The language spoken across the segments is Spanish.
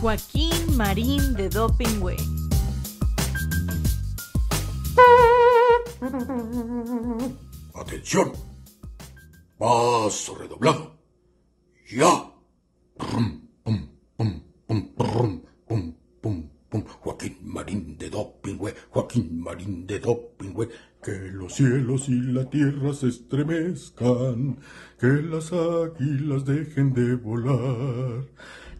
Joaquín Marín de Dopingüe. Atención. Paso redoblado. Ya. Pum, pum, pum, pum, pum, pum, pum. Joaquín Marín de Dopingüe, Joaquín Marín de Dopingüe. Que los cielos y la tierra se estremezcan, que las águilas dejen de volar,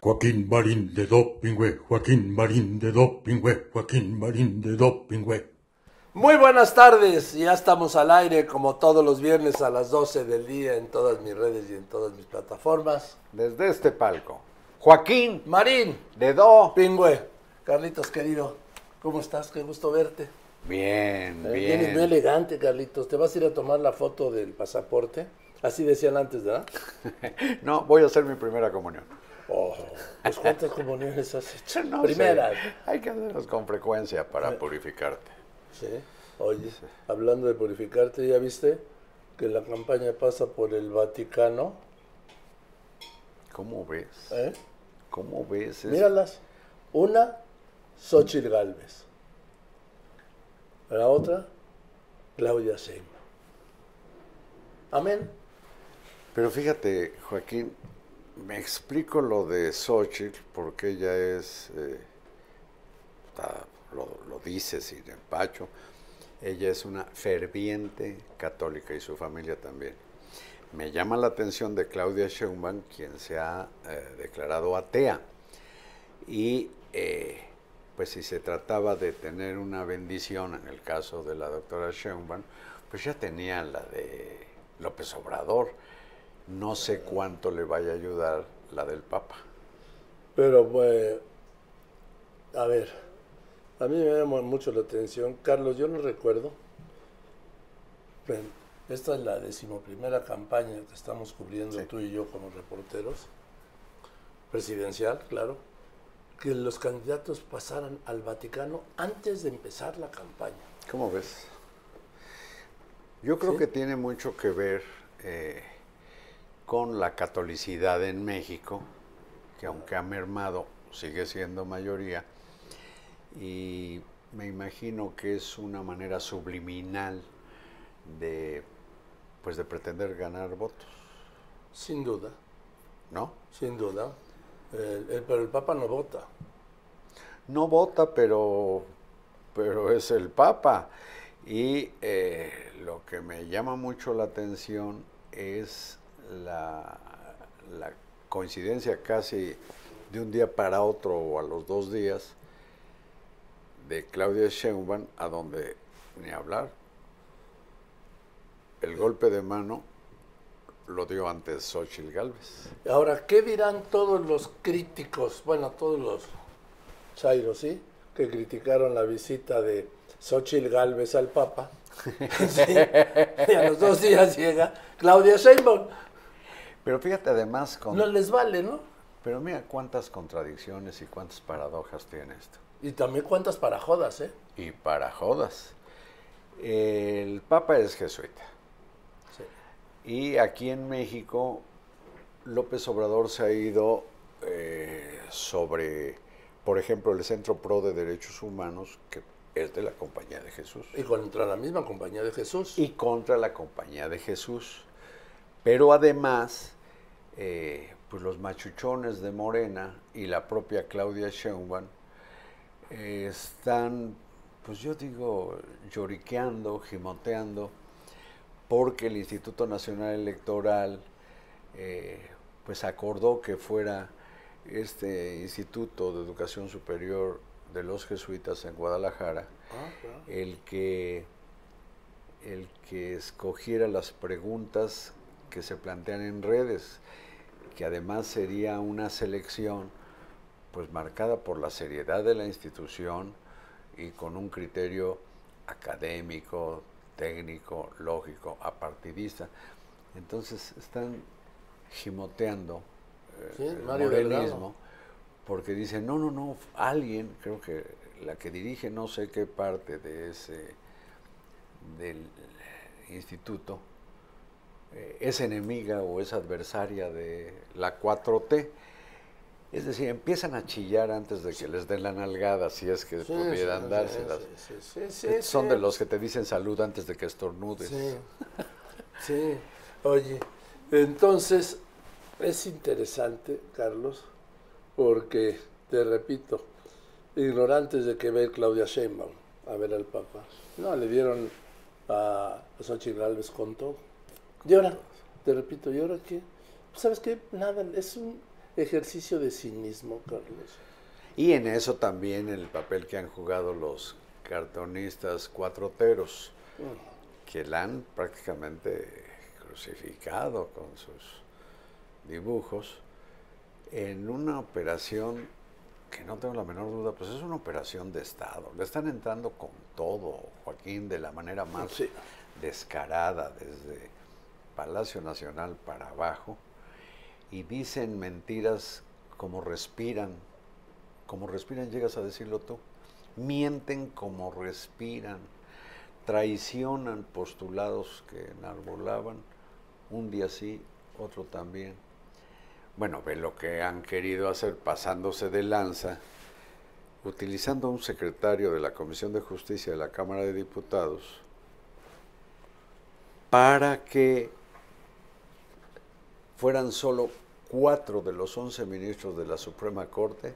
Joaquín Marín de Dopingüe, Joaquín Marín de Dopingüe, Joaquín Marín de Dopingüe. Muy buenas tardes, ya estamos al aire como todos los viernes a las 12 del día en todas mis redes y en todas mis plataformas. Desde este palco, Joaquín Marín, de Do. Pingüe, Carlitos querido, ¿cómo estás? Qué gusto verte. Bien, Eh, Vienes muy bien. elegante, Carlitos. ¿Te vas a ir a tomar la foto del pasaporte? Así decían antes, ¿verdad? No, voy a hacer mi primera comunión. Oh, pues ¿cuántas comuniones has hecho? No Primeras. sé, Hay que hacerlas con frecuencia para purificarte. Sí. Oye, hablando de purificarte, ¿ya viste que la campaña pasa por el Vaticano? ¿Cómo ves? ¿Eh? ¿Cómo ves? Es- Míralas. Una, Xochitl Galvez. La otra, Claudia Sheinbaum. Amén. Pero fíjate, Joaquín, me explico lo de Xochitl porque ella es, eh, lo dice sin empacho, ella es una ferviente católica y su familia también. Me llama la atención de Claudia Sheinbaum, quien se ha eh, declarado atea. Y eh, pues si se trataba de tener una bendición, en el caso de la doctora Sheinbaum, pues ya tenía la de López Obrador. No sé cuánto le vaya a ayudar la del Papa. Pero, pues, a ver, a mí me llama mucho la atención. Carlos, yo no recuerdo. Esta es la decimoprimera campaña que estamos cubriendo tú y yo como reporteros. Presidencial, claro. Que los candidatos pasaran al Vaticano antes de empezar la campaña. ¿Cómo ves? Yo creo Sí. que tiene mucho que ver eh, con la catolicidad en México, que aunque ha mermado, sigue siendo mayoría, y me imagino que es una manera subliminal de, pues, de pretender ganar votos, Sin duda, ¿no? sin duda. El- el- pero el Papa no vota. no vota, pero, pero es el Papa. Y eh, lo que me llama mucho la atención es la, coincidencia casi de un día para otro o a los dos días de Claudia Sheinbaum a donde ni hablar. El golpe de mano lo dio antes Xochitl Galvez. Ahora, ¿qué dirán todos los críticos, bueno, todos los chairos, ¿sí? Que criticaron la visita de Xochitl Galvez al Papa. Sí, Y a los dos días llega Claudia Sheinbaum. Pero fíjate además con... No les vale, ¿no? Pero mira cuántas contradicciones y cuántas paradojas tiene esto. Y también cuántas para jodas, ¿eh? Y para jodas. El Papa es jesuita. Sí. Y aquí en México, López Obrador se ha ido eh, sobre, por ejemplo, el Centro Pro de Derechos Humanos, que es de la Compañía de Jesús, Y contra la misma compañía de Jesús. y contra la Compañía de Jesús. Pero además, eh, pues los machuchones de Morena y la propia Claudia Sheinbaum eh, están pues yo digo, lloriqueando, gimoteando, porque el Instituto Nacional Electoral eh, pues acordó que fuera este Instituto de Educación Superior de los Jesuitas en Guadalajara Ah, el que el que escogiera las preguntas que se plantean en redes, que además sería una selección pues marcada por la seriedad de la institución y con un criterio académico, técnico, lógico, apartidista. Entonces están gimoteando eh, Sí, el morenismo porque dicen, no, no, no, alguien, creo que la que dirige no sé qué parte de ese, del instituto, es enemiga o es adversaria de la 4T. Es decir, empiezan a chillar antes de que les den la nalgada, si es que Sí, pudieran sí, dárselas. sí, sí, Son de los que te dicen salud antes de que estornudes. Sí. Oye, entonces es interesante, Carlos, porque, te repito, ignorantes de que ver Claudia Sheinbaum a ver al Papa. No, le dieron a, Xochitl Gálvez con todo. Y ahora, te repito, ¿y ahora qué? ¿Sabes qué? Nada, es un ejercicio de cinismo, Carlos. Y en eso también el papel que han jugado los cartonistas cuatroteros, que la han prácticamente crucificado con sus dibujos, en una operación que no tengo la menor duda, pues es una operación de Estado. Le están entrando con todo, Joaquín, de la manera más Sí. descarada, desde Palacio Nacional para abajo, y dicen mentiras como respiran, como respiran llegas a decirlo tú, mienten como respiran, traicionan postulados que enarbolaban, un día sí, otro también. Bueno, ve lo que han querido hacer pasándose de lanza, utilizando a un secretario de la Comisión de Justicia de la Cámara de Diputados para que fueran solo cuatro de los once ministros de la Suprema Corte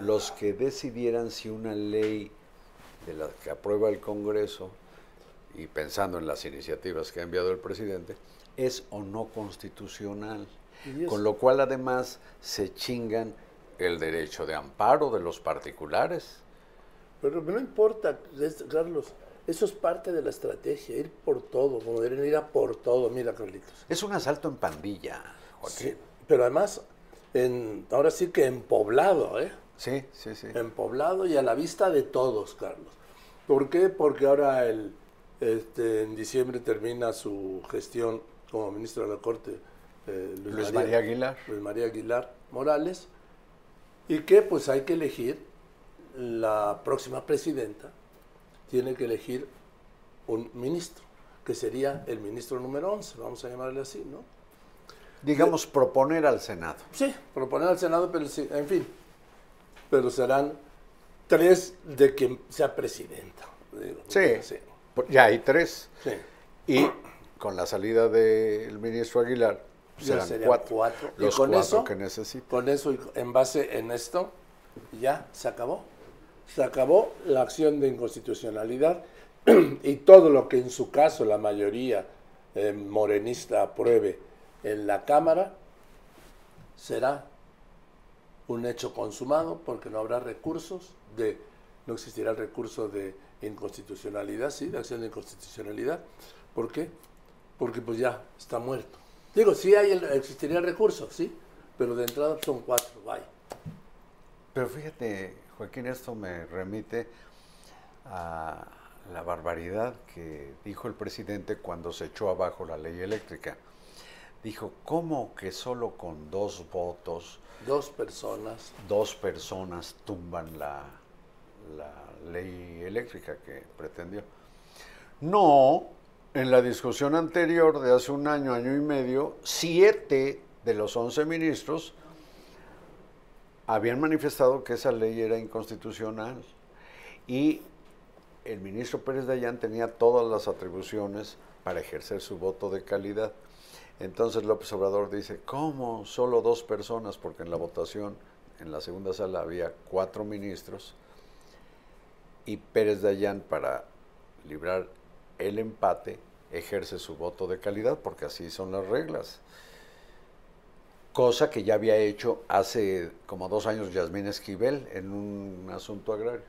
los que decidieran si una ley de la que aprueba el Congreso y pensando en las iniciativas que ha enviado el presidente, es o no constitucional. Con lo cual además se chingan el derecho de amparo de los particulares. Pero no importa, Carlos, eso es parte de la estrategia, ir por todo, deberían ir a por todo. Mira, Carlitos. Es un asalto en pandilla. Sí, pero además, en, ahora sí que en poblado, ¿eh? Sí, sí, sí. En poblado y a la vista de todos, Carlos. ¿Por qué? Porque ahora el, este, en diciembre termina su gestión como ministro de la Corte eh, Luis María Aguilar. Luis María Aguilar Morales. Y que pues hay que elegir la próxima presidenta, tiene que elegir un ministro, que sería el ministro número 11, vamos a llamarle así, ¿no? Digamos, proponer al Senado. Sí, proponer al Senado, pero sí, en fin. Pero serán tres de quien sea presidenta. digo, Sí. sí. Ya hay tres. sí. Y con la salida del ministro Aguilar, Ya serán serían cuatro. cuatro. Y Los con cuatro eso- que necesita. Con eso, y en base en esto, ya se acabó. Se acabó la acción de inconstitucionalidad y todo lo que en su caso la mayoría eh, morenista apruebe en la Cámara será un hecho consumado porque no habrá recursos de no existirá el recurso de inconstitucionalidad, sí, de acción de inconstitucionalidad. ¿Por qué? Porque pues ya está muerto. Digo, sí hay el, existiría el recurso, sí, pero de entrada son cuatro, vaya. Pero fíjate, Joaquín, esto me remite a la barbaridad que dijo el presidente cuando se echó abajo la ley eléctrica. Dijo, ¿cómo que solo con dos votos, Dos personas. dos personas tumban la, la ley eléctrica que pretendió? No, en la discusión anterior de hace un año, año y medio, siete de los once ministros habían manifestado que esa ley era inconstitucional y el ministro Pérez Dayán tenía todas las atribuciones para ejercer su voto de calidad. Entonces López Obrador dice, ¿cómo? Solo dos personas, porque en la votación, en la segunda sala había cuatro ministros. y Pérez Dayán para librar el empate ejerce su voto de calidad porque así son las reglas. Cosa que ya había hecho hace como dos años Yasmín Esquivel en un asunto agrario.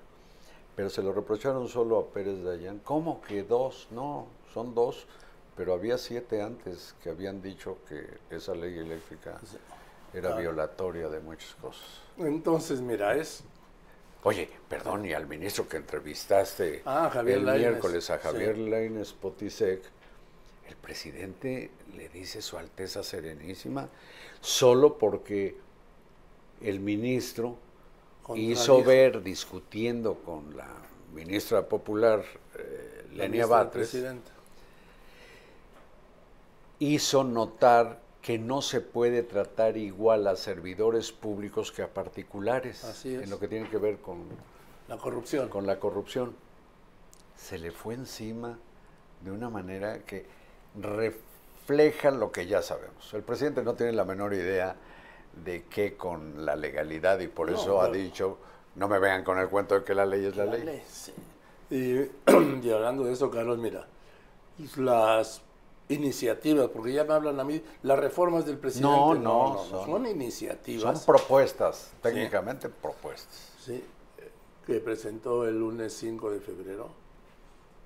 Pero se lo reprocharon solo a Pérez Dayán. ¿Cómo que dos? No, son dos, pero había siete antes que habían dicho que esa ley eléctrica era violatoria de muchas cosas. Entonces, mira, es Oye, perdón, y al ministro que entrevistaste Ah, Javier el Lainez, miércoles, a Javier sí. Lainez Potisek, el presidente le dice Su Alteza Serenísima solo porque el ministro hizo ver, discutiendo con la ministra popular, eh, Lenia Batres, presidente. Hizo notar que no se puede tratar igual a servidores públicos que a particulares Así es. en lo que tiene que ver con La corrupción. con la corrupción. Se le fue encima de una manera que refleja lo que ya sabemos. El presidente no tiene la menor idea de qué con la legalidad y por No, eso ha dicho, no me vengan con el cuento de que la ley es la, La ley. ley, sí. Y, y hablando de eso, Carlos, mira, las iniciativas, porque ya me hablan a mí, las reformas del presidente. No, no, no, no, son- son iniciativas. Son propuestas, técnicamente propuestas. Sí, que presentó el lunes 5 de febrero,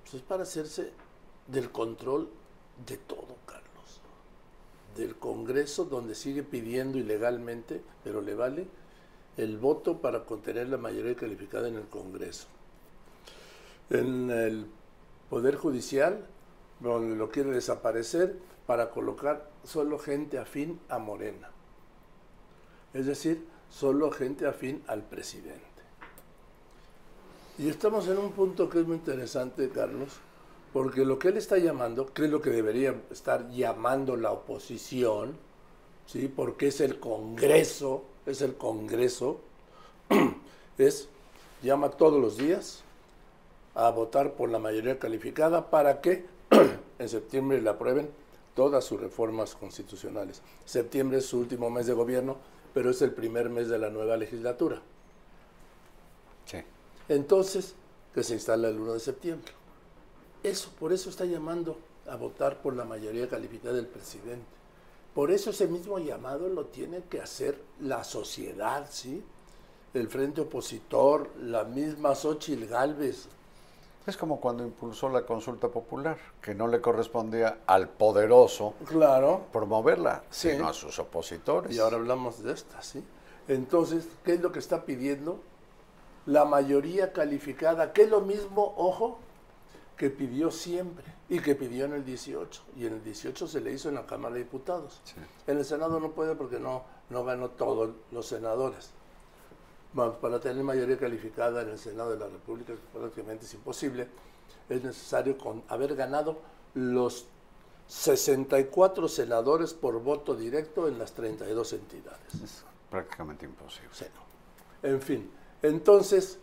pues es para hacerse del control de todo, Carlos. Del Congreso, donde sigue pidiendo ilegalmente, pero le vale, el voto para contener la mayoría calificada en el Congreso. En el Poder Judicial, donde lo quiere desaparecer para colocar solo gente afín a Morena. Es decir, solo gente afín al presidente. Y estamos en un punto que es muy interesante, Carlos, porque lo que él está llamando, que es lo que debería estar llamando la oposición, ¿sí? porque es el Congreso, es el Congreso, es, llama todos los días a votar por la mayoría calificada para que en septiembre le aprueben todas sus reformas constitucionales. Septiembre es su último mes de gobierno, pero es el primer mes de la nueva legislatura. Sí. Entonces, que se instala el 1 de septiembre. Eso, por eso está llamando a votar por la mayoría calificada del presidente. Por eso ese mismo llamado lo tiene que hacer la sociedad, ¿sí? El frente opositor, la misma Xochitl Galvez. Es como cuando impulsó la consulta popular, que no le correspondía al poderoso Claro. promoverla, Sí. sino a sus opositores. Y ahora hablamos de esta, ¿sí? Entonces, ¿qué es lo que está pidiendo? La mayoría calificada, que es lo mismo, ojo, que pidió siempre y que pidió en el 18. Y en el 18 se le hizo en la Cámara de Diputados. Sí. En el Senado no puede porque no, no ganó todos los senadores. Para tener mayoría calificada en el Senado de la República, que prácticamente es imposible, es necesario con haber ganado los 64 senadores por voto directo en las 32 entidades. Es prácticamente imposible. Sí, no. En fin, entonces,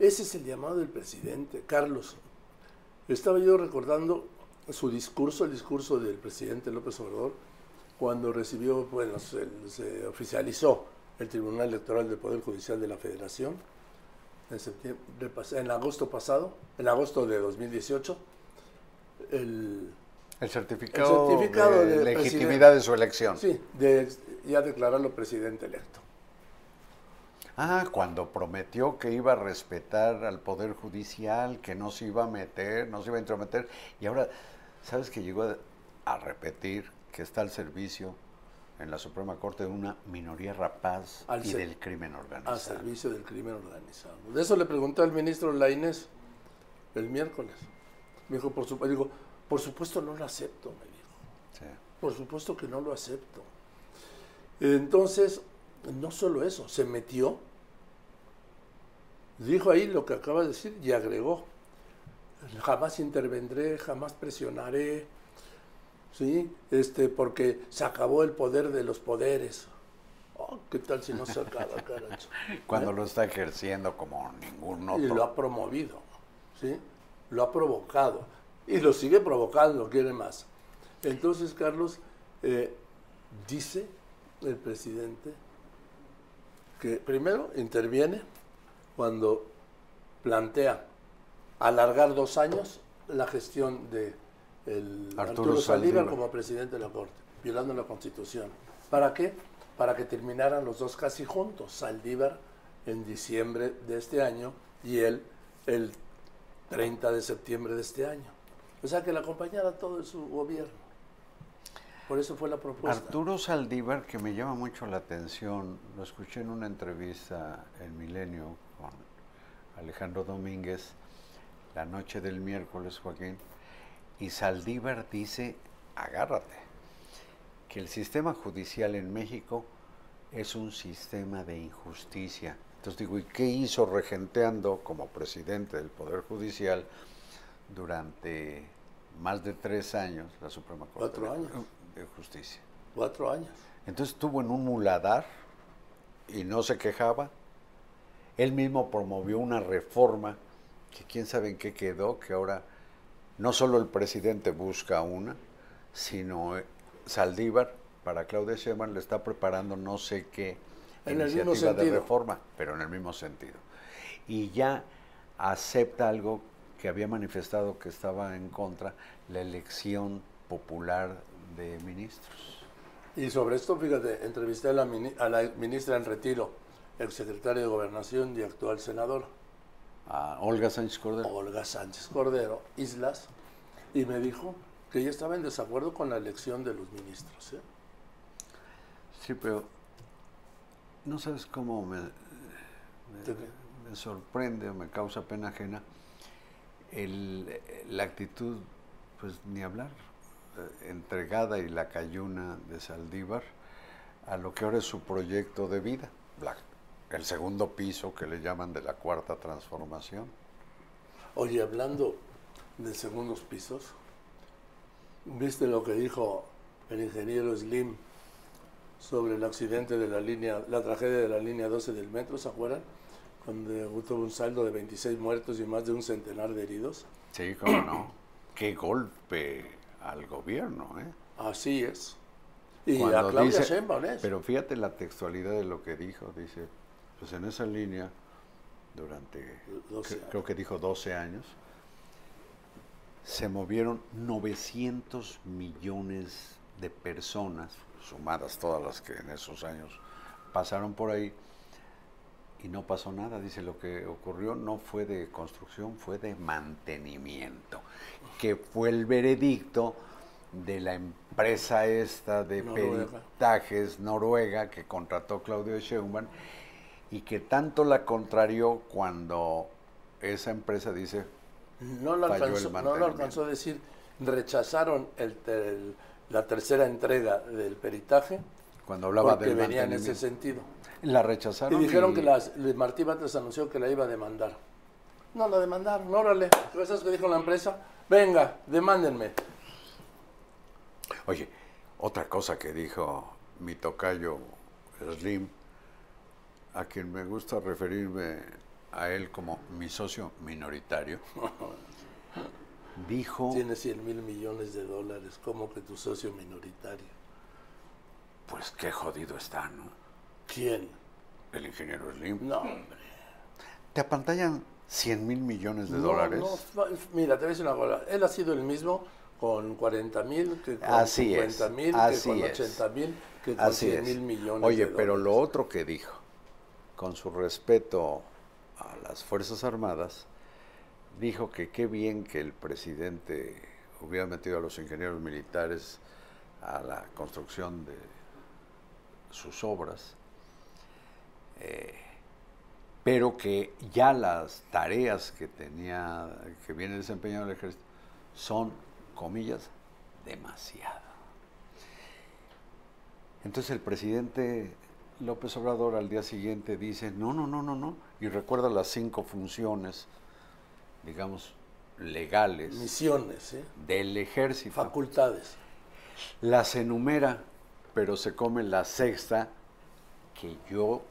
ese es el llamado del presidente. Carlos, estaba yo recordando su discurso, el discurso del presidente López Obrador, cuando recibió, bueno, se, se oficializó el Tribunal Electoral del Poder Judicial de la Federación en, septiembre, pas- en agosto pasado, en agosto de 2018, el, El certificado, El certificado de de legitimidad de su elección. sí, de ya declararlo presidente electo. Ah, cuando prometió que iba a respetar al Poder Judicial, que no se iba a meter, no se iba a intrometer, y ahora, ¿sabes que llegó a, a repetir que está al servicio en la Suprema Corte de una minoría rapaz Al y del crimen organizado? al servicio del crimen organizado. De eso le pregunté al ministro Lainez el miércoles. Me dijo, por supuesto, digo, por supuesto no lo acepto, me dijo. Sí. Por supuesto que no lo acepto. Entonces, no solo eso, se metió, dijo ahí lo que acaba de decir y agregó, jamás intervendré, jamás presionaré, ¿sí? Este, porque se acabó el poder de los poderes. Oh, ¿Qué tal si no se acaba, caracho? Cuando ¿Eh? lo está ejerciendo como ningún Y otro. lo ha promovido, ¿sí? Lo ha provocado. Y lo sigue provocando, quiere más. Entonces, Carlos, eh, dice el presidente que primero interviene cuando plantea alargar dos años la gestión de el Arturo Arturo, Saldívar como presidente de la Corte, violando la Constitución. ¿Para qué? Para que terminaran los dos casi juntos, Saldívar en diciembre de este año y él el 30 de septiembre de este año. O sea, que le acompañara todo su gobierno. Por eso fue la propuesta. Arturo Saldívar, que me llama mucho la atención, lo escuché en una entrevista en Milenio con Alejandro Domínguez la noche del miércoles, Joaquín, y Saldívar dice, agárrate, que el sistema judicial en México es un sistema de injusticia. Entonces digo, ¿y qué hizo regenteando como presidente del Poder Judicial durante más de tres años la Suprema Corte Cuatro años. de Justicia? Cuatro años. Entonces estuvo en un muladar y no se quejaba. Él mismo promovió una reforma que quién sabe en qué quedó, que ahora no solo el presidente busca una, sino eh, Saldívar para Claudia Sheinbaum le está preparando no sé qué En el mismo iniciativa de reforma, pero en el mismo sentido. Y ya acepta algo que había manifestado que estaba en contra, la elección popular de ministros. Y sobre esto, fíjate, entrevisté a la, a la ministra en retiro, el secretario de Gobernación y actual senador, A Olga Sánchez Cordero. Olga Sánchez Cordero, Islas, y me dijo que ella estaba en desacuerdo con la elección de los ministros. ¿eh? Sí, pero no sabes cómo me, sorprende o me causa pena ajena el, la actitud, pues ni hablar, eh, entregada y la cayuna de Saldívar a lo que ahora es su proyecto de vida, la- el segundo piso que le llaman de la cuarta transformación. Oye, hablando de segundos pisos, ¿viste lo que dijo el ingeniero Slim sobre el accidente de la línea, la tragedia de la línea 12 del metro, ¿se acuerdan? Donde tuvo un saldo de 26 muertos y más de un centenar de heridos. Sí, cómo no. Qué golpe al gobierno, ¿eh? Así es. Y Cuando a Claudia dice- Sheinbaum es. Pero fíjate la textualidad de lo que dijo. Dice, pues en esa línea, durante, 12 cre- años. creo que dijo 12 años, se movieron 900 millones de personas, sumadas todas las que en esos años pasaron por ahí, y no pasó nada. Dice, lo que ocurrió no fue de construcción, fue de mantenimiento, que fue el veredicto de la empresa esta de Noruega. peritajes noruega que contrató Claudio Sheinbaum y que tanto la contrarió cuando esa empresa dice, no, lo alcanzó, no lo alcanzó a decir. Rechazaron el ter- el- la tercera entrega del peritaje cuando hablaba porque del venía en ese sentido. la Y rechazaron dijeron y- que las, le- Martí Batres anunció que la iba a demandar. No la demandaron, órale. ¿Sabes que dijo la empresa? Venga, demándenme. Oye, otra cosa que dijo mi tocayo Slim, a quien me gusta referirme a él como mi socio minoritario, dijo, Tiene 100 mil millones de dólares, como que tu socio minoritario. pues qué jodido está, ¿no? ¿Quién? El ingeniero Slim. No, hombre. Te apantallan 100 mil millones de No, dólares. no, mira, te voy a decir una cosa. Él ha sido el mismo con 40 mil, que con Así es, 50 mil, que con es. 80 mil, que con Así 100 es. mil millones Oye, de pero lo dólares. otro que dijo, con su respeto a las Fuerzas Armadas, dijo que qué bien que el presidente hubiera metido a los ingenieros militares a la construcción de sus obras, eh, pero que ya las tareas que tenía, que viene desempeñando el ejército, son, comillas, demasiado. Entonces el presidente López Obrador al día siguiente dice, no, no, no, no, no, y recuerda las cinco funciones, digamos, legales Misiones, ¿eh? del ejército. facultades. Las enumera, pero se come la sexta, que yo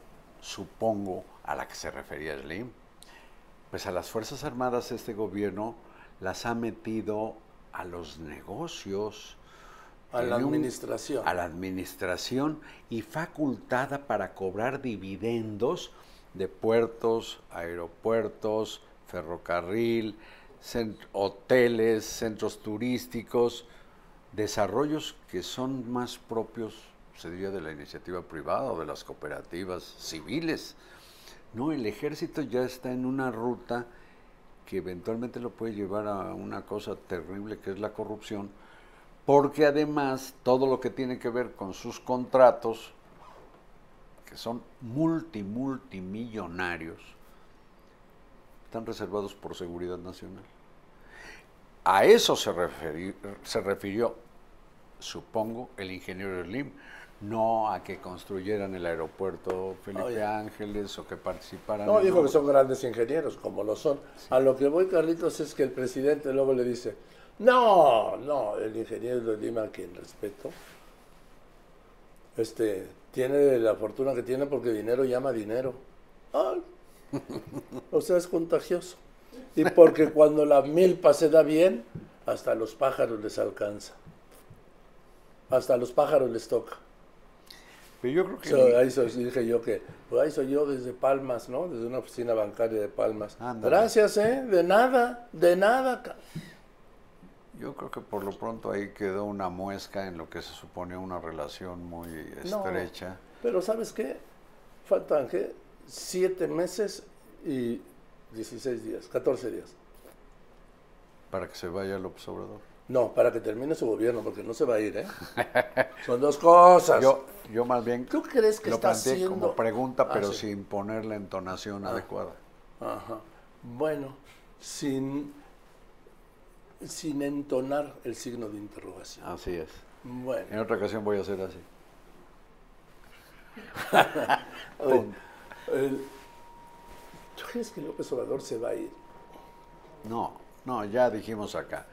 supongo a la que se refería Slim. Pues a las Fuerzas Armadas este gobierno las ha metido a los negocios, A la un- administración. a la administración y facultada para cobrar dividendos de puertos, aeropuertos, ferrocarril, cent- hoteles, centros turísticos, desarrollos que son más propios, se diría, de la iniciativa privada o de las cooperativas civiles. No, el ejército ya está en una ruta que eventualmente lo puede llevar a una cosa terrible que es la corrupción, porque además todo lo que tiene que ver con sus contratos, que son multi, multimillonarios, están reservados por seguridad nacional. A eso se, referi- se refirió, supongo, el ingeniero Slim, no a que construyeran el aeropuerto Felipe Oye. Ángeles o que participaran. No, dijo que son grandes ingenieros, como lo son. A lo que voy, Carlitos, es que el presidente luego le dice, no, no, el ingeniero de Lima, a quien respeto, este, tiene la fortuna que tiene porque dinero llama dinero. Ay, o sea, es contagioso. Y porque cuando la milpa se da bien, hasta a los pájaros les alcanza. Hasta a los pájaros les toca. Pero yo creo que... So, ahí soy- dije yo que, pues ahí soy yo desde Palmas, ¿no? Desde una oficina bancaria de Palmas. Gracias, ¿eh? De nada, de nada. Yo creo que por lo pronto ahí quedó una muesca en lo que se supone una relación muy No. estrecha. Pero ¿sabes qué? Faltan, ¿qué? Siete meses y 16 días, 14 días. para que se vaya López Obrador. No, para que termine su gobierno, porque no se va a ir, ¿eh? Son dos cosas. Yo, yo más bien ¿Tú crees que lo está planteé como pregunta, Ah, pero sí. sin poner la entonación adecuada. Ajá. Bueno, sin, sin entonar el signo de interrogación. Así es. Bueno. En otra ocasión voy a hacer así. ¿Tú crees que López Obrador se va a ir? No, no, ya dijimos acá.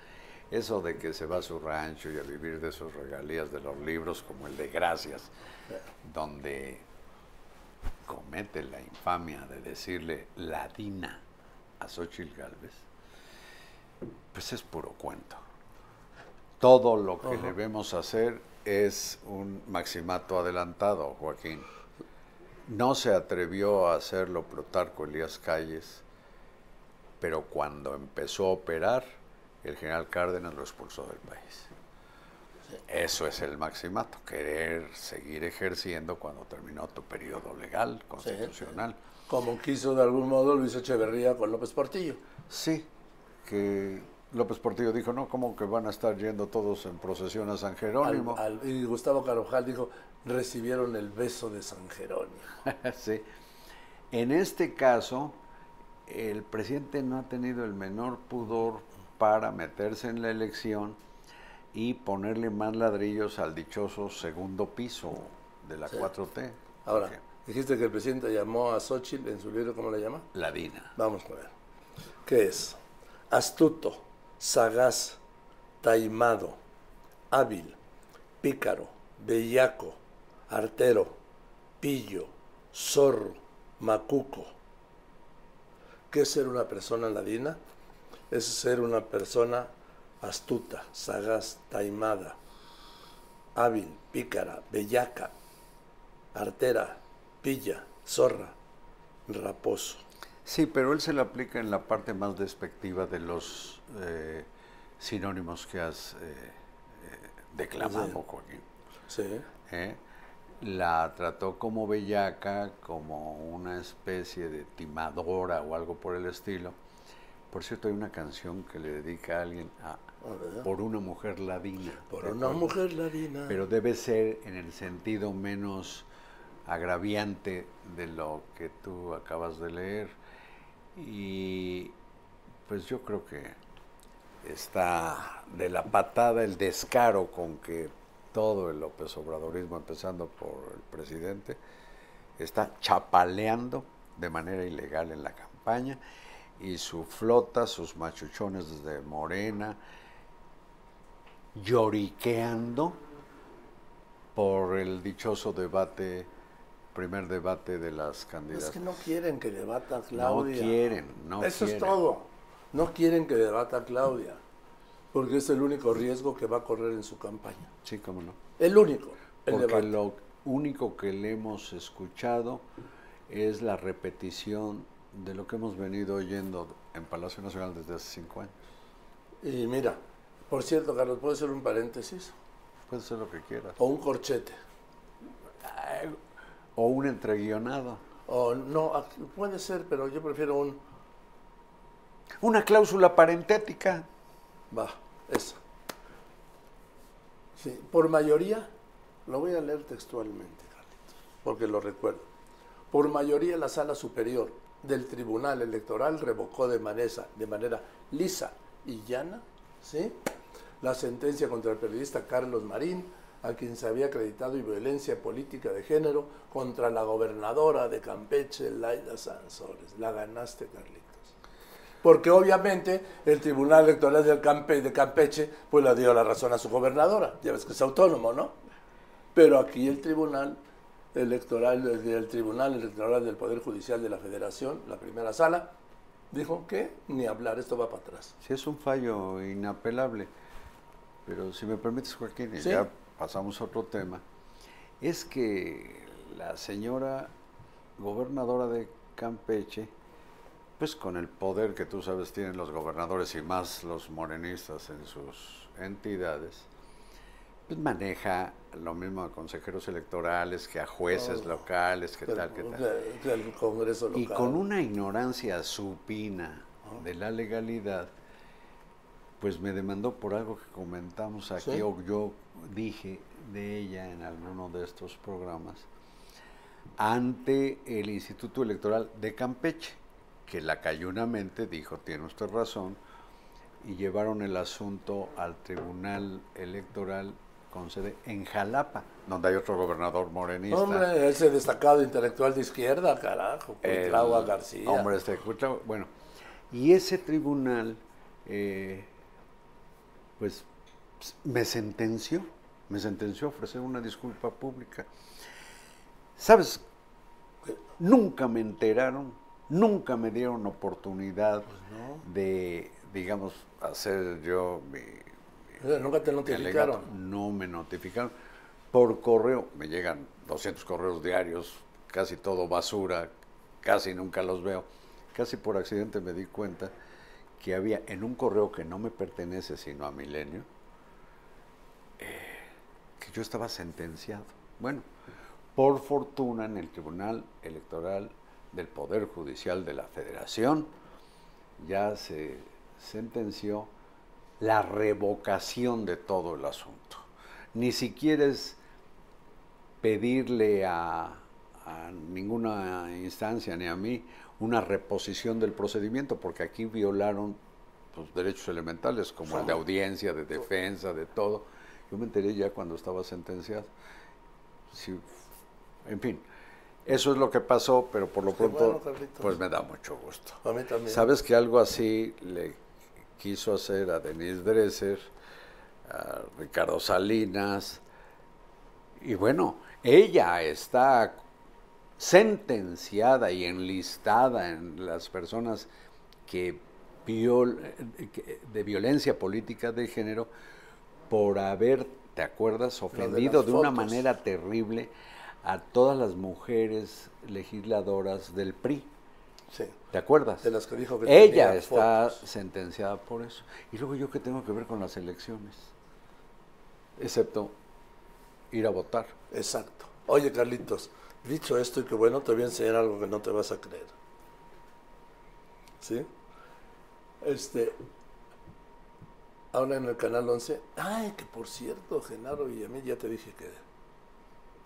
Eso de que se va a su rancho y a vivir de sus regalías de los libros, como el de Gracias, donde comete la infamia de decirle ladina a Xochitl Galvez, pues es puro cuento. Todo lo que le vemos hacer es un maximato adelantado, Joaquín. No se atrevió a hacerlo Plutarco Elías Calles, pero cuando empezó a operar, el general Cárdenas lo expulsó del país. Eso es el maximato, querer seguir ejerciendo cuando terminó tu periodo legal, constitucional. Como quiso de algún modo Luis Echeverría con López Portillo. Sí, que López Portillo dijo, no, ¿cómo que van a estar yendo todos en procesión a San Jerónimo? al- y Gustavo Carvajal dijo, recibieron el beso de San Jerónimo. sí. En este caso, el presidente no ha tenido el menor pudor para meterse en la elección y ponerle más ladrillos al dichoso segundo piso de la 4T. Ahora, dijiste que el presidente llamó a Xochitl en su libro, ¿cómo le llama? Ladina. Vamos a ver. ¿Qué es? Astuto, sagaz, taimado, hábil, pícaro, bellaco, artero, pillo, zorro, macuco. ¿Qué es ser una persona ladina? Es ser una persona astuta, sagaz, taimada, hábil, pícara, bellaca, artera, pilla, zorra, raposo. Sí, pero él se lo aplica en la parte más despectiva de los eh, sinónimos que has eh, eh, declamado, Sí. Joaquín. Sí. ¿eh? La trató como bellaca, como una especie de timadora o algo por el estilo. Por cierto, hay una canción que le dedica a alguien a, por una mujer ladina. Por ¿te una mujer ladina. Pero debe ser en el sentido menos agraviante de lo que tú acabas de leer. Y pues yo creo que está de la patada el descaro con que todo el López Obradorismo, empezando por el presidente, está chapaleando de manera ilegal en la campaña y su flota, sus machuchones desde Morena, lloriqueando por el dichoso debate, primer debate de las es candidatas. que no quieren que debata no Claudia. quieren, no Eso quieren. es todo. No quieren que debata Claudia. Porque es el único riesgo que va a correr en su campaña. Sí, cómo no. El único. El Porque debate. lo único que le hemos escuchado es la repetición de lo que hemos venido oyendo en Palacio Nacional desde hace cinco años. Y mira, por cierto, Carlos, ¿puedo hacer un paréntesis? Puede ser lo que quieras. O un corchete. O un entreguionado. O no, ah, puede ser, pero yo prefiero un... Una cláusula parentética. Va, esa. Sí, por mayoría, lo voy a leer textualmente, Carlitos, porque lo recuerdo. Por mayoría, la sala superior del Tribunal Electoral revocó de manera, de manera lisa y llana ¿sí? la sentencia contra el periodista Carlos Marín, a quien se había acreditado y violencia política de género contra la gobernadora de Campeche, Laida Sansores. La ganaste, Carlitos. Porque obviamente el Tribunal Electoral del Campe, de Campeche pues le dio la razón a su gobernadora. Ya ves que es autónomo, ¿no? Pero aquí el Tribunal Electoral, el Tribunal Electoral del Poder Judicial de la Federación, la primera sala, dijo que ni hablar, esto va para atrás. Sí, es un fallo inapelable. Pero si me permites, Joaquín, Sí. ya pasamos a otro tema, es que la señora gobernadora de Campeche, pues con el poder que tú sabes tienen los gobernadores y más los morenistas en sus entidades, pues maneja lo mismo a consejeros electorales que a jueces locales, que tal, que tal. El, el Congreso local. Y con una ignorancia supina de la legalidad, pues me demandó por algo que comentamos aquí, Sí. o yo dije de ella en alguno de estos programas, ante el Instituto Electoral de Campeche, que la cayunamente dijo, tiene usted razón, y llevaron el asunto al Tribunal Electoral con sede en Jalapa, donde hay otro gobernador morenista. Hombre, ese destacado intelectual de izquierda, carajo, El Cuitlagua García. Hombre, este, bueno. Y ese tribunal, eh, pues, me sentenció, me sentenció a ofrecer una disculpa pública. ¿Sabes? Nunca me enteraron, nunca me dieron oportunidad Pues de, digamos, hacer yo mi, Nunca te notificaron. No me notificaron. Por correo, me llegan 200 correos diarios, casi todo basura, casi nunca los veo. Casi por accidente me di cuenta que había en un correo que no me pertenece sino a Milenio, eh, que yo estaba sentenciado. Bueno, por fortuna en el Tribunal Electoral del Poder Judicial de la Federación ya se sentenció la revocación de todo el asunto. Ni siquiera es pedirle a, a ninguna instancia ni a mí una reposición del procedimiento, porque aquí violaron pues, derechos elementales como el de audiencia, de defensa, de todo. Yo me enteré ya cuando estaba sentenciado. Sí, en fin, eso es lo que pasó, pero por lo Qué pronto, bueno, pues me da mucho gusto. A mí también. ¿Sabes que algo así le quiso hacer a Denise Dresser, a Ricardo Salinas? Y bueno, ella está sentenciada y enlistada en las personas que viol- de violencia política de género por haber, ¿te acuerdas?, ofendido de, una manera terrible a todas las mujeres legisladoras del PRI. Sí. ¿Te acuerdas? De las que dijo que Ella está fotos. sentenciada por eso. Y luego yo qué tengo que ver con las elecciones, excepto ir a votar. Exacto. Oye, Carlitos, dicho esto y que bueno, te voy a enseñar algo que no te vas a creer. ¿Sí? Este. Ahora en el canal 11. Ay, que por cierto, Genaro Villamil, ya te dije que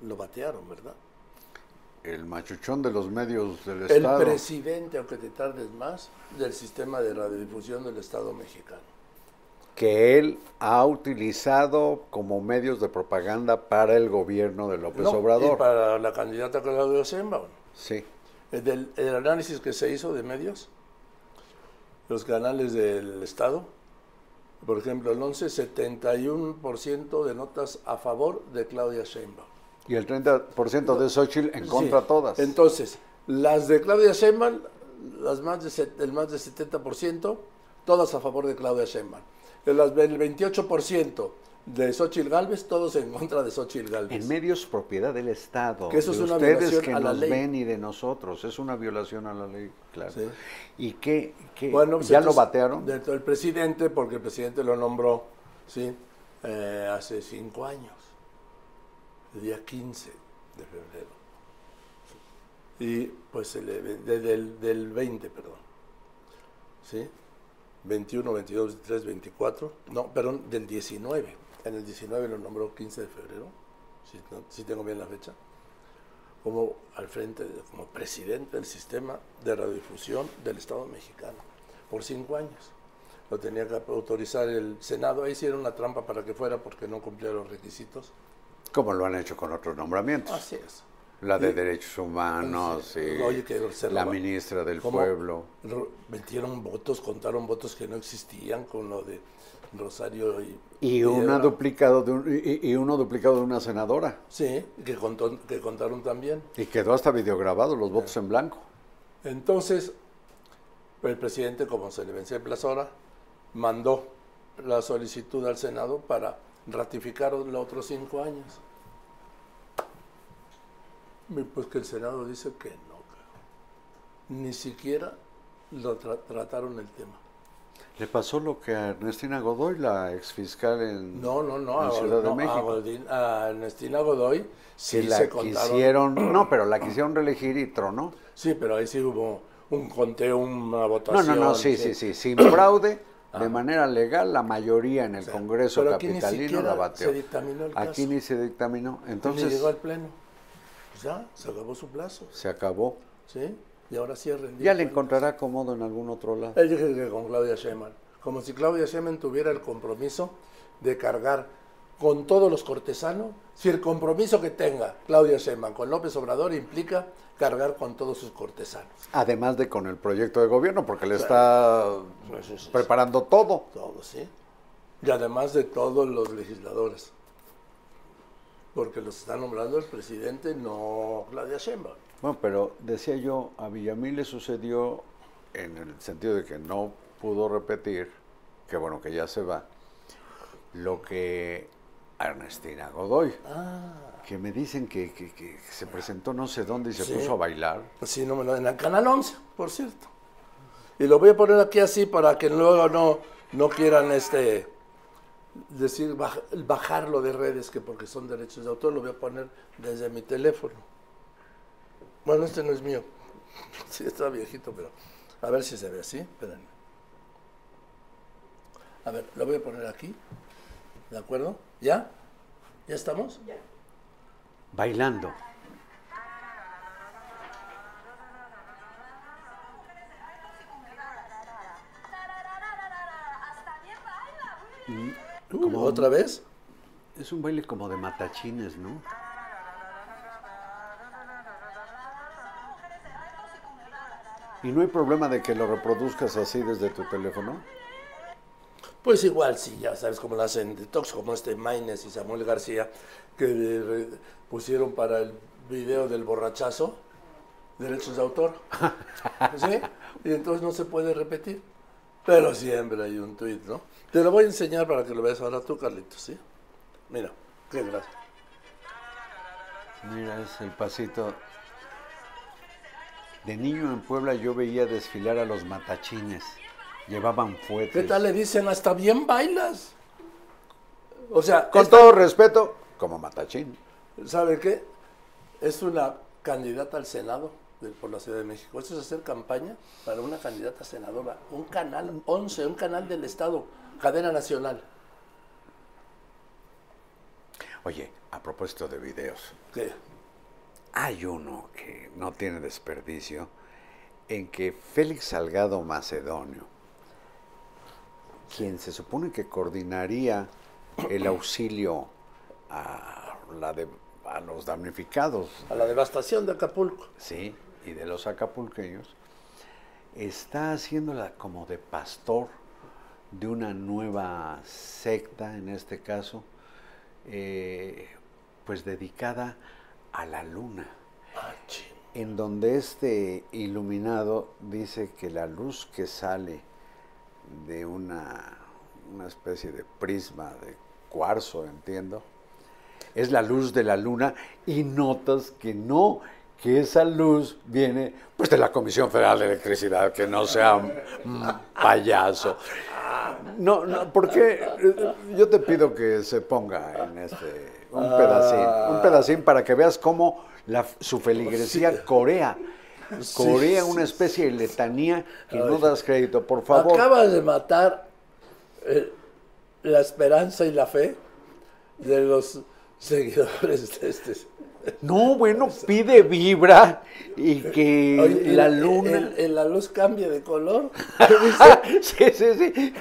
lo batearon, ¿verdad? El machuchón de los medios del El Estado. presidente, aunque te tardes más, del sistema de radiodifusión del Estado mexicano. Que él ha utilizado como medios de propaganda para el gobierno de López No, Obrador. Y para la candidata Claudia Sheinbaum. Sí. El, del- el análisis que se hizo de medios, los canales del Estado, por ejemplo, el 11, 71% de notas a favor de Claudia Sheinbaum. Y el 30% de Xochitl en contra Sí. todas. Entonces, las de Claudia Sheinbaum, las más de, el más de 70%, todas a favor de Claudia Sheinbaum. Del 28% de Xochitl Galvez, todos en contra de Xochitl Galvez. En medios propiedad del Estado. Que eso de es una ustedes violación que a la nos ley. ven y de nosotros. Es una violación a la ley, claro. Sí. ¿Y qué? qué- Bueno, pues ¿Ya lo batearon? Dentro del presidente, porque el presidente lo nombró, ¿sí? Eh, hace cinco años, el día 15 de febrero. Y pues de- del, del 20, perdón. ¿Sí? 21, 22, 23, 24. No, perdón, del 19. En el 19 lo nombró 15 de febrero, si, no- si tengo bien la fecha como al frente, como presidente del sistema de radiodifusión del Estado mexicano por cinco años. Lo tenía que autorizar el Senado. Ahí hicieron una trampa para que fuera porque no cumplía los requisitos. Como lo han hecho con otros nombramientos. Así es. La de Derechos Humanos, y Oye, que se la roba- ministra del. Pueblo. Ro- Metieron votos, contaron votos que no existían con lo de Rosario y... Y, una duplicado de un- y, y uno duplicado de una senadora. Sí, que, contó- que contaron también. Y quedó hasta videograbado los votos en blanco. Entonces, el presidente, como se le vencía el plazo ahora, mandó la solicitud al Senado para ratificar los otros cinco años. Pues que el Senado dice que no, ni siquiera lo tra- trataron el tema. Le pasó lo que a Ernestina Godoy, la exfiscal en, No, no, no, en a, Ciudad de no, a México. Godín- a Ernestina Godoy sí la se contaron. quisieron, no, pero la quisieron reelegir y tronó. Sí, pero ahí sí hubo un conteo, una No, votación. no, no, sí, sí, sí, sin fraude, de manera legal, la mayoría en el sea, Congreso aquí capitalino la bateó. se dictaminó el Aquí caso. ni se dictaminó. Entonces Entonces llegó al pleno. Pues ya, se acabó su plazo, se acabó. ¿sí? Y ahora sí es rendido. Ya le encontrará cómodo en algún otro lado. Él dije que con Claudia Sheinbaum. Como si Claudia Sheinbaum tuviera el compromiso de cargar con todos los cortesanos. Si el compromiso que tenga Claudia Sheinbaum con López Obrador implica cargar con todos sus cortesanos. Además de con el proyecto de gobierno, porque le está Pues sí, sí, sí. preparando todo. Todos, ¿sí? Y además de todos los legisladores. Porque los está nombrando el presidente, no Claudia Sheinbaum. Bueno, pero decía yo, a Villamil le sucedió en el sentido de que no pudo repetir, que bueno, que ya se va, lo que a Ernestina Godoy, que me dicen que, que- que se presentó no sé dónde y se Sí. puso a bailar. Sí, no me lo en el canal 11, por cierto. Y lo voy a poner aquí así para que luego no, no quieran este decir baj- bajarlo de redes que porque son derechos de autor, lo voy a poner desde mi teléfono. Bueno, este no es mío. Sí, está viejito, pero a ver si se ve así. Espérenme. A ver, lo voy a poner aquí. ¿De acuerdo? ¿Ya? ¿Ya estamos? Bailando. Uh, ¿Otra vez? Es un baile como de matachines, ¿no? ¿Y no hay problema de que lo reproduzcas así desde tu teléfono? Pues igual, sí, ya sabes cómo lo hacen detox, como este Maines y Samuel García, que pusieron para el video del borrachazo derechos de autor. ¿Sí? Y entonces no se puede repetir. Pero siempre hay un tuit, ¿no? Te lo voy a enseñar para que lo veas ahora tú, Carlitos, ¿sí? Mira, qué gracia. Mira, es el pasito. De niño en Puebla yo veía desfilar a los matachines. Llevaban fuetes. ¿Qué tal le dicen? Hasta bien bailas. O sea, Con esta- todo respeto, como matachín. ¿Sabe qué? Es una candidata al Senado de- por la Ciudad de México. Esto es hacer campaña para una candidata senadora. Un canal 11, un canal del Estado, cadena nacional. Oye, a propósito de videos, ¿Qué? hay uno que no tiene desperdicio en que Félix Salgado Macedonio, quien se supone que coordinaría el auxilio a, la de- a los damnificados A la devastación de Acapulco. sí, y de los acapulqueños, está haciéndola como de pastor de una nueva secta, en este caso, eh, pues dedicada a la luna, Ah, en donde este iluminado dice que la luz que sale de una, una especie de prisma de cuarzo, entiendo. Es la luz de la luna y notas que no, que esa luz viene pues de la Comisión Federal de Electricidad, que no sea un payaso. No, no, porque eh, yo te pido que se ponga en este un pedacín, un pedacín para que veas cómo la, su feligresía corea. Corea una especie de letanía que no das crédito, por favor. Acabas de matar eh, la esperanza y la fe de los seguidores de este. No, bueno, pide vibra y que Oye, la luna. el- el- la luz cambie de color. sí, sí, sí.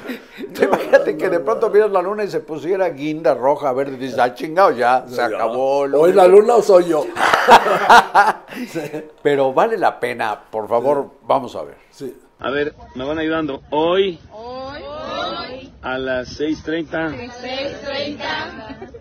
Tú imagínate que de pronto vieras la luna y se pusiera guinda roja, verde, y dices, ah, chingado, ya, se acabó. lo ¿O es la luna o soy yo? Pero vale la pena, por favor, vamos a ver. Sí. A ver, me van ayudando. Hoy, a las 6.30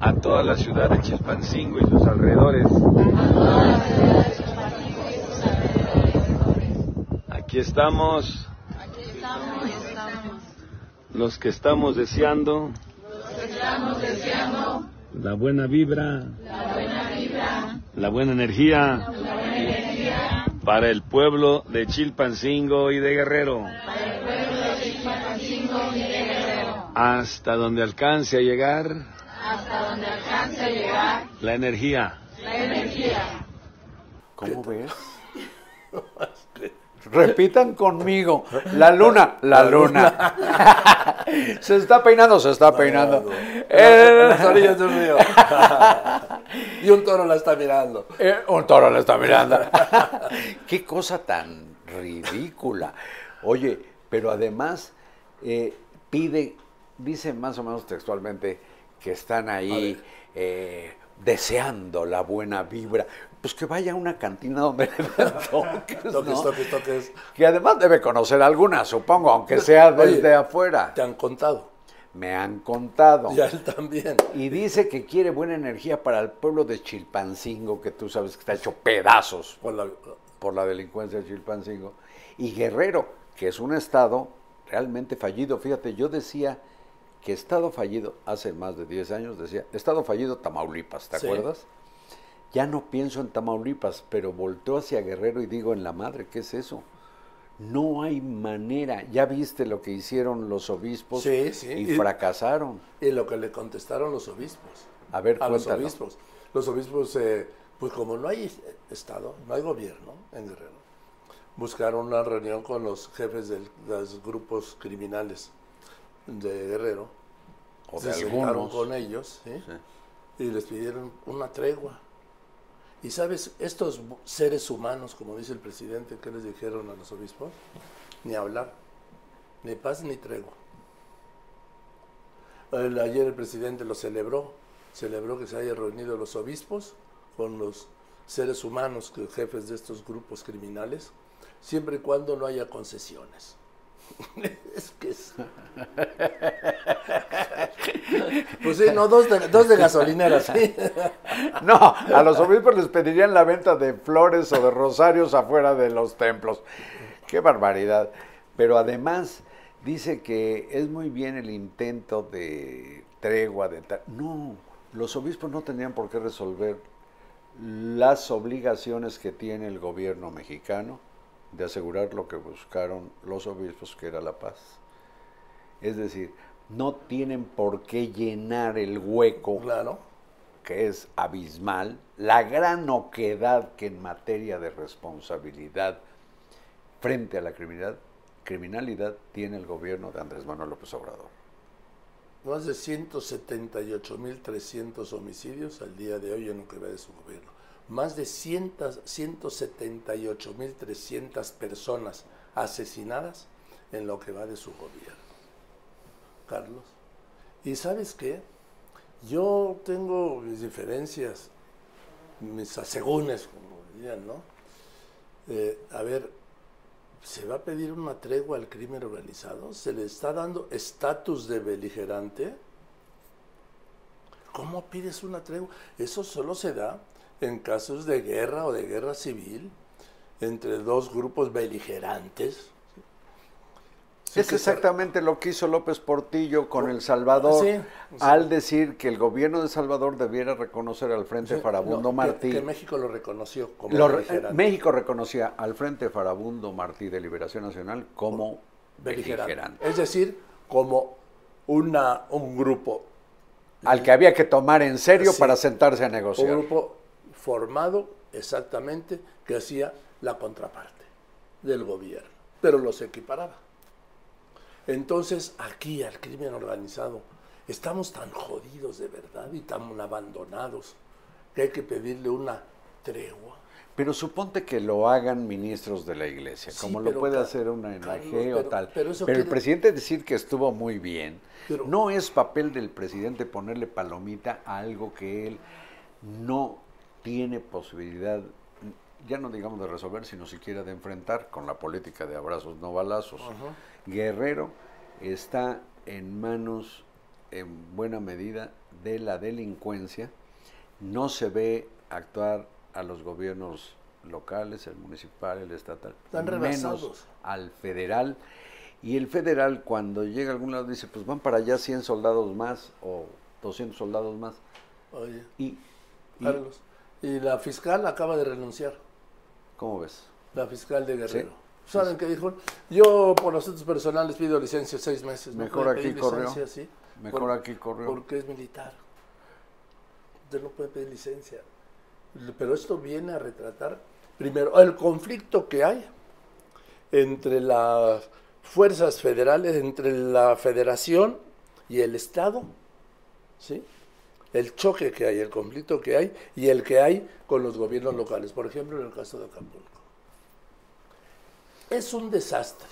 a toda la ciudad de Chilpancingo y sus alrededores. Aquí estamos, los que estamos deseando, la buena vibra, la buena energía, para el pueblo de Chilpancingo y de Guerrero. Hasta donde alcance a llegar. La energía. ¿Cómo ves? Repitan conmigo. La luna, la luna. se está peinando, se está peinando. En El- las orillas de un río. y un toro la está mirando. Eh, un toro le está mirando. Qué cosa tan ridícula. Oye, pero además eh, pide, dice más o menos textualmente que están ahí eh, deseando la buena vibra. Pues que vaya a una cantina donde le toques, ¿no? toques, toques. Que además debe conocer alguna, supongo, aunque sea Oye, desde afuera. Te han contado. Me han contado. Y a él también. Y dice que quiere buena energía para el pueblo de Chilpancingo, que tú sabes que está hecho pedazos Por la- por la delincuencia de Chilpancingo. Y Guerrero, que es un estado realmente fallido. Fíjate, yo decía que estado fallido, hace más de 10 años decía, estado fallido Tamaulipas, ¿te Sí. acuerdas? Ya no pienso en Tamaulipas, pero volteo hacia Guerrero y digo, en la madre, ¿qué es eso? No hay manera. Ya viste lo que hicieron los obispos Sí, sí. y fracasaron. Y lo que le contestaron los obispos. A ver, a los obispos. Los obispos, eh, pues como no hay Estado, no hay gobierno en Guerrero, buscaron una reunión con los jefes de los grupos criminales de Guerrero. O de se sentaron algunos. con ellos ¿sí? y les pidieron una tregua. Y sabes, estos seres humanos, como dice el presidente, ¿qué les dijeron a los obispos? Ni hablar, ni paz ni tregua. El- ayer el presidente lo celebró, celebró que se hayan reunido los obispos con los seres humanos, que- jefes de estos grupos criminales, siempre y cuando no haya concesiones. es que es... Pues sí, no, dos de, dos de gasolineras, sí. No, a los obispos les pedirían la venta de flores o de rosarios afuera de los templos. Qué barbaridad. Pero además dice que es muy bien el intento de tregua, de No, los obispos no tendrían por qué resolver las obligaciones que tiene el gobierno mexicano de asegurar lo que buscaron los obispos, que era la paz. Es decir, no tienen por qué llenar el hueco Claro. que es abismal, la gran oquedad que en materia de responsabilidad frente a la criminalidad, criminalidad tiene el gobierno de Andrés Manuel López Obrador. Más de 178.300 homicidios al día de hoy en lo que va de su gobierno. Más de 100 178.300 personas asesinadas en lo que va de su gobierno. Carlos. ¿Y sabes qué? Yo tengo mis diferencias, mis asegúnes, como dirían, ¿no? Eh, a ver, ¿se va a pedir una tregua al crimen organizado? ¿Se le está dando estatus de beligerante? ¿Cómo pides una tregua? Eso solo se da en casos de guerra o de guerra civil entre dos grupos beligerantes. Sí, es que exactamente lo que hizo López Portillo con El Salvador Sí, sí. al decir que el gobierno de Salvador debiera reconocer al Frente Farabundo no, que- Martí. Que, México lo reconoció como Lo beligerante. México reconocía al Frente Farabundo Martí de Liberación Nacional como Beligerante. beligerante. Es decir, como una, un grupo, Al que había que tomar en serio para sentarse a un negociar. grupo formado exactamente que hacía la contraparte del gobierno, pero los equiparaba. Entonces, aquí al crimen organizado, estamos tan jodidos de verdad y tan abandonados que hay que pedirle una tregua. Pero suponte que lo hagan ministros de la iglesia, Sí, como lo pero puede hacer una Carlos, o pero- tal. pero eso el presidente decir que estuvo muy bien, Pero- no es papel del presidente ponerle palomita a algo que él no tiene posibilidad, ya no digamos de resolver, sino siquiera de enfrentar con la política de abrazos no balazos. Guerrero está en manos, en buena medida, de la delincuencia. No se ve actuar a los gobiernos locales, el municipal, el estatal, Están menos al federal. Y el federal cuando llega a algún lado dice, pues van para allá 100 soldados más o 200 soldados más. Oye, Y, y la fiscal acaba de renunciar. ¿cómo ves? La fiscal de Guerrero. Sí. ¿Saben qué dijo? Yo por asuntos personales pido licencia seis meses. ¿no Mejor puede aquí corrió. licencia, sí? Mejor aquí corrió. Porque es militar. Usted no puede pedir licencia. Pero esto viene a retratar, primero, el conflicto que hay entre las fuerzas federales, entre la federación y el Estado, ¿sí? El choque que hay, el conflicto que hay y el que hay con los gobiernos locales, por ejemplo, en el caso de Acapulco. Es un desastre.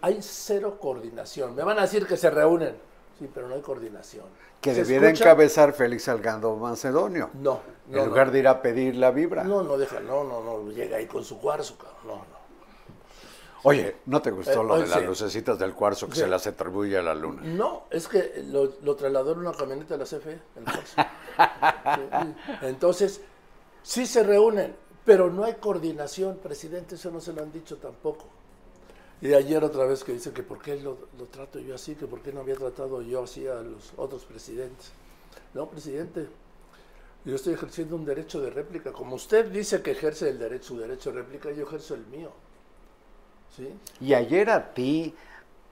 Hay cero coordinación. Me van a decir que se reúnen. Sí, pero no hay coordinación. Que ¿Se debiera escucha? encabezar Félix Salgado Macedonio. No, no. en lugar no. de ir a pedir la vibra. No, no deja, no, no, no, llega ahí con su cuarzo, cabrón. No, no. Oye, ¿no te gustó Eh, lo de las sí. lucecitas del cuarzo que Sí. se las atribuye a la luna? No, es que lo, lo trasladó en una camioneta de la CFE, el cuarzo. Entonces, sí se reúnen, pero no hay coordinación, presidente, eso no se lo han dicho tampoco. Y ayer otra vez que dice que por qué lo, lo trato yo así, que por qué no había tratado yo así a los otros presidentes. No, presidente, yo estoy ejerciendo un derecho de réplica. Como usted dice que ejerce el derecho, su derecho de réplica, yo ejerzo el mío. ¿Sí? Y ayer a ti,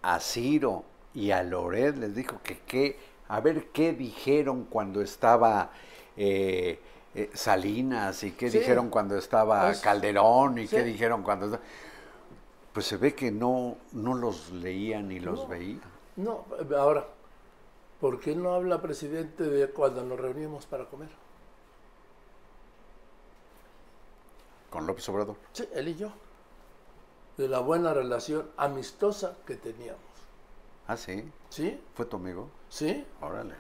a Ciro y a Loret les dijo que qué, a ver qué dijeron cuando estaba eh, eh, Salinas y qué Sí. dijeron cuando estaba Pues, Calderón y sí. qué dijeron cuando... esta- Pues se ve que no, no los leía ni los No. veía. No, ahora, ¿por qué no habla presidente de cuando nos reuníamos para comer? Con López Obrador. Sí, él y yo. De la buena relación amistosa que teníamos. Ah, sí. ¿Sí? ¿Fue tu amigo? ¿Sí? Órale.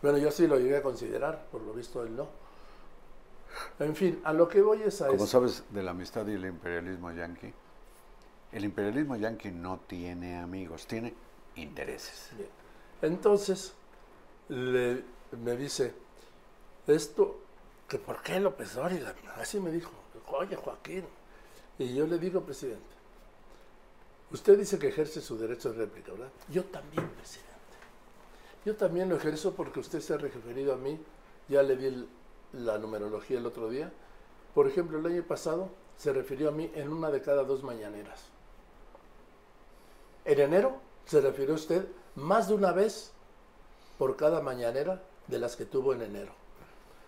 Bueno, yo sí lo llegué a considerar, por lo visto él no. En fin, a lo que voy es a Como esto. sabes de la amistad y el imperialismo yanqui, el imperialismo yanqui no tiene amigos, tiene intereses. Bien. Entonces, le- me dice, esto, que por qué López Dóriga, así me dijo, oye Joaquín, y yo le digo, presidente, usted dice que ejerce su derecho de réplica, ¿verdad? Yo también, presidente. Yo también lo ejerzo porque usted se ha referido a mí, ya le di la numerología el otro día. Por ejemplo, el año pasado se refirió a mí en una de cada dos mañaneras. En enero se refirió usted más de una vez por cada mañanera de las que tuvo en enero.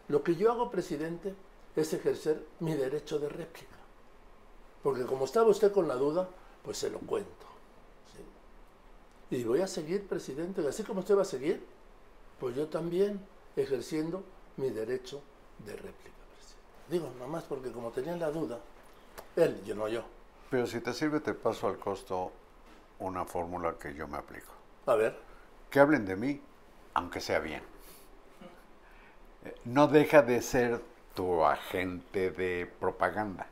Lo que yo hago, presidente, es ejercer mi derecho de réplica. Porque como estaba usted con la duda, pues se lo cuento. ¿sí? Y voy a seguir, presidente, así como usted va a seguir, pues yo también ejerciendo mi derecho de réplica, presidente. Digo, nomás porque como tenía la duda, él, yo no yo. Pero si te sirve, te paso al costo una fórmula que yo me aplico. A ver, Que hablen de mí, aunque sea bien. eh, no deja de ser tu agente de propaganda.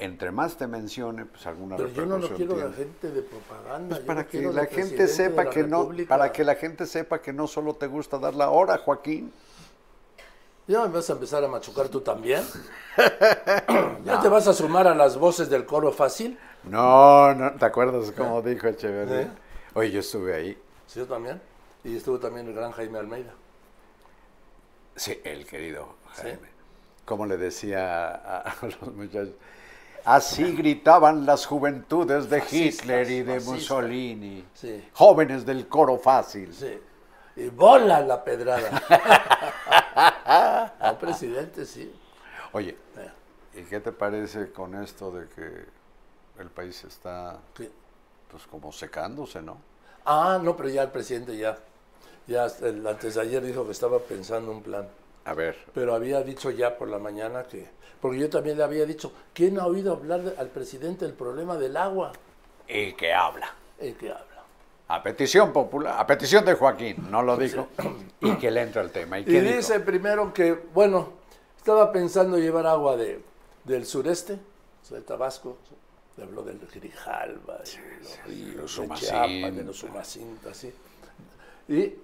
Entre más te mencione, pues alguna Pero yo no lo quiero tiene. agente de propaganda. Pues para que la gente sepa la que no, para que la gente sepa que no solo te gusta dar la hora, Joaquín. ¿Ya me vas a empezar a machucar tú también? ¿Ya te vas a sumar a las voces del coro fácil? No, no, ¿te acuerdas cómo dijo Echeverría? ¿Eh? Oye, yo estuve ahí. Sí, yo también. Y estuvo también el gran Jaime Almeida. Sí, el querido Sí. Jaime. Como le decía a, a los muchachos. Así gritaban las juventudes de Fascistas, Hitler y de fascistas. Mussolini. Sí. Jóvenes del coro fácil. Sí. Y bola la pedrada. Al presidente, sí. Oye, Eh, ¿y qué te parece con esto de que el país está ¿qué? pues como secándose, ¿no? Ah, no, pero ya el presidente ya. Ya el, antes de ayer dijo que estaba pensando un plan. A ver, Pero había dicho ya por la mañana que. Porque yo también le había dicho, ¿quién ha oído hablar de- al presidente del problema del agua? ¿y qué habla? El que habla. A petición popular, a petición de Joaquín, no lo dijo, y que le entra el tema. ¿Y, Y qué dijo? dice primero que, bueno, estaba pensando llevar agua de, del sureste, o sea, de Tabasco, le habló del Grijalba, de los ríos, de. Chiapas, de los Umacinta, sí. Y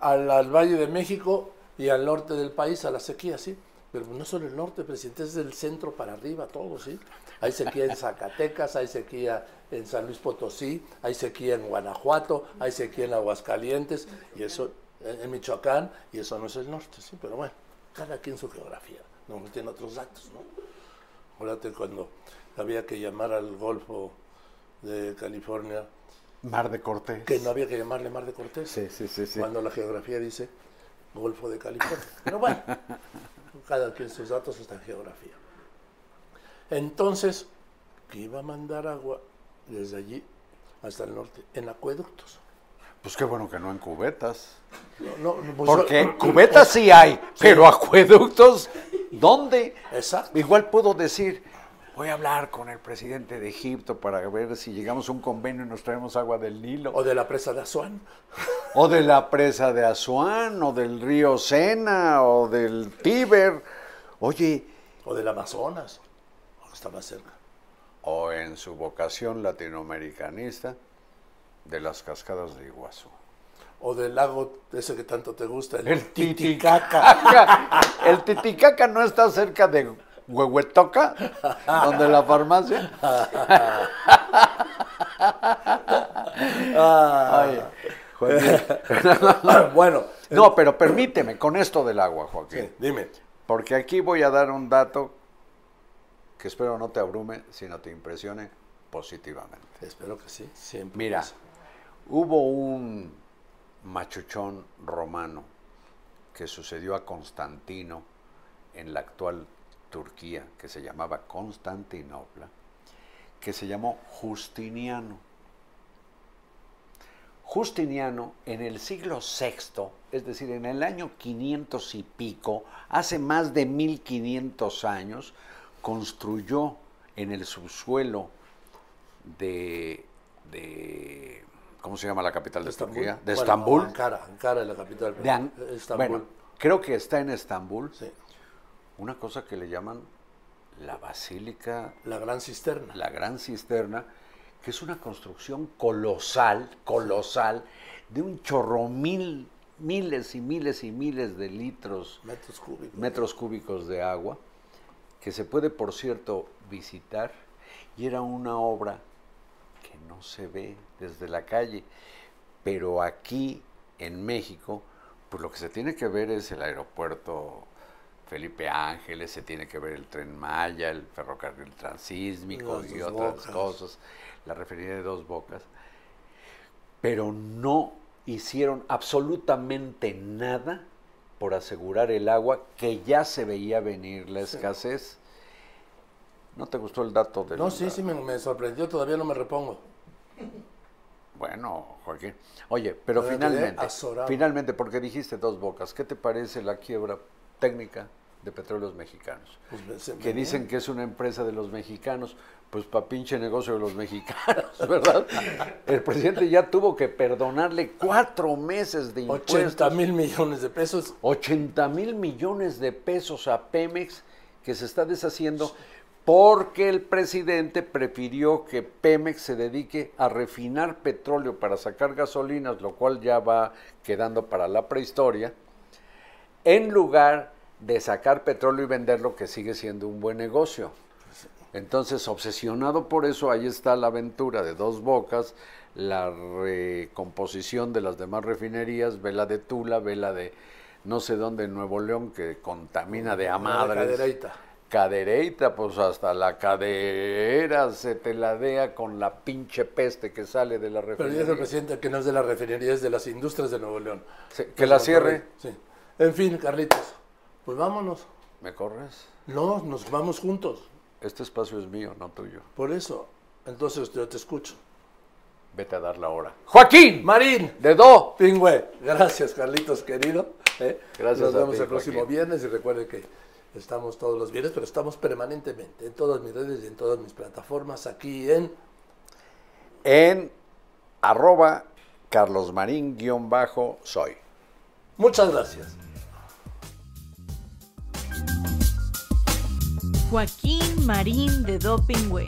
al, al Valle de México y al norte del país, a la sequía, sí. Pero no solo el norte, presidente, es del centro para arriba, todo, sí. Hay sequía en Zacatecas, hay sequía en San Luis Potosí, hay sequía en Guanajuato, hay sequía en Aguascalientes, y eso en, en Michoacán, y eso no es el norte, sí. Pero bueno, cada quien su geografía, no tiene otros datos, ¿no? Acuérdate cuando había que llamar al Golfo de California, Mar de Cortés. que no había que llamarle Mar de Cortés. Sí, sí, sí, sí. Cuando la geografía dice Golfo de California. Pero bueno, cada quien sus datos está en geografía. Entonces, que iba a mandar agua desde allí hasta el norte, en acueductos. Pues qué bueno que no en cubetas. No, no, pues Porque yo- cubetas sí hay, pero acueductos, ¿dónde? Exacto. Igual puedo decir, voy a hablar con el presidente de Egipto para ver si llegamos a un convenio y nos traemos agua del Nilo. O de la presa de Azuán. O de la presa de Asuán, o del río Sena, o del Tíber. Oye, O del Amazonas. Está más cerca. o en su vocación latinoamericanista, de las cascadas de Iguazú. O del lago ese que tanto te gusta, el, El Titicaca. Titicaca. El Titicaca no está cerca de Huehuetoca, donde la farmacia. Joaquín. bueno, No, pero permíteme con esto del agua, Joaquín. sí, dime. Porque aquí voy a dar un dato que espero no te abrume, sino te impresione positivamente. Espero que sí. Siempre. Mira, hubo un machuchón romano que sucedió a Constantino en la actual Turquía, que se llamaba Constantinopla, que se llamó Justiniano. Justiniano en el siglo VI, es decir, en el año 500 y pico, hace más de 1500 años, construyó en el subsuelo de, de- ¿cómo se llama la capital de, Turquía? De Bueno, Estambul. Ankara, Ankara es la capital. De An- Estambul. Bueno, creo que está en Estambul. Sí. Una cosa que le llaman la Basílica, La gran cisterna. la Gran Cisterna, que es una construcción colosal, colosal, de un chorro mil, miles y miles y miles de litros Metros cúbicos. metros cúbicos de agua, que se puede, por cierto, visitar, y era una obra que no se ve desde la calle, pero aquí en México, pues lo que se tiene que ver es el aeropuerto Felipe Ángeles, se tiene que ver el tren Maya, el ferrocarril transísmico y otras Bocas. cosas, la refinería de dos bocas, pero no hicieron absolutamente nada por asegurar el agua que ya se veía venir la escasez. ¿No te gustó el dato del No, sí, sí, me, me sorprendió, todavía no me repongo. Bueno, Joaquín. Oye, pero quedé finalmente, finalmente, porque dijiste dos bocas, ¿qué te parece la quiebra técnica de Petróleos Mexicanos. Pues, que dicen que es una empresa de los mexicanos, pues pa' pinche negocio de los mexicanos, ¿verdad? El presidente ya tuvo que perdonarle cuatro meses de impuestos. 80 mil millones de pesos. 80 mil millones de pesos a Pemex que se está deshaciendo porque el presidente prefirió que Pemex se dedique a refinar petróleo para sacar gasolinas, lo cual ya va quedando para la prehistoria, en lugar de sacar petróleo y venderlo, que sigue siendo un buen negocio. Entonces, obsesionado por eso, ahí está la aventura de dos bocas, la recomposición de las demás refinerías, vela de Tula, vela de no sé dónde en Nuevo León, que contamina de a La cadereita. Cadereita, pues hasta la cadera se teladea con la pinche peste que sale de la Pero refinería. dice el presidente que no es de la refinería, es de las industrias de Nuevo León. Sí, que la cierre. Sí. En fin, Carlitos, pues vámonos. ¿Me corres? No, nos vamos juntos. Este espacio es mío, no tuyo. Por eso. Entonces yo te escucho. Vete a dar la hora. ¡Joaquín! Marín, ¡De do! Pingüe. Gracias, Carlitos, querido. ¿eh? Gracias Nos a vemos ti, el próximo Joaquín. viernes y recuerde que estamos todos los viernes, pero estamos permanentemente en todas mis redes y en todas mis plataformas aquí en En arroba carlosmarín-soy. Muchas gracias. Joaquín Marín de Dopingüe.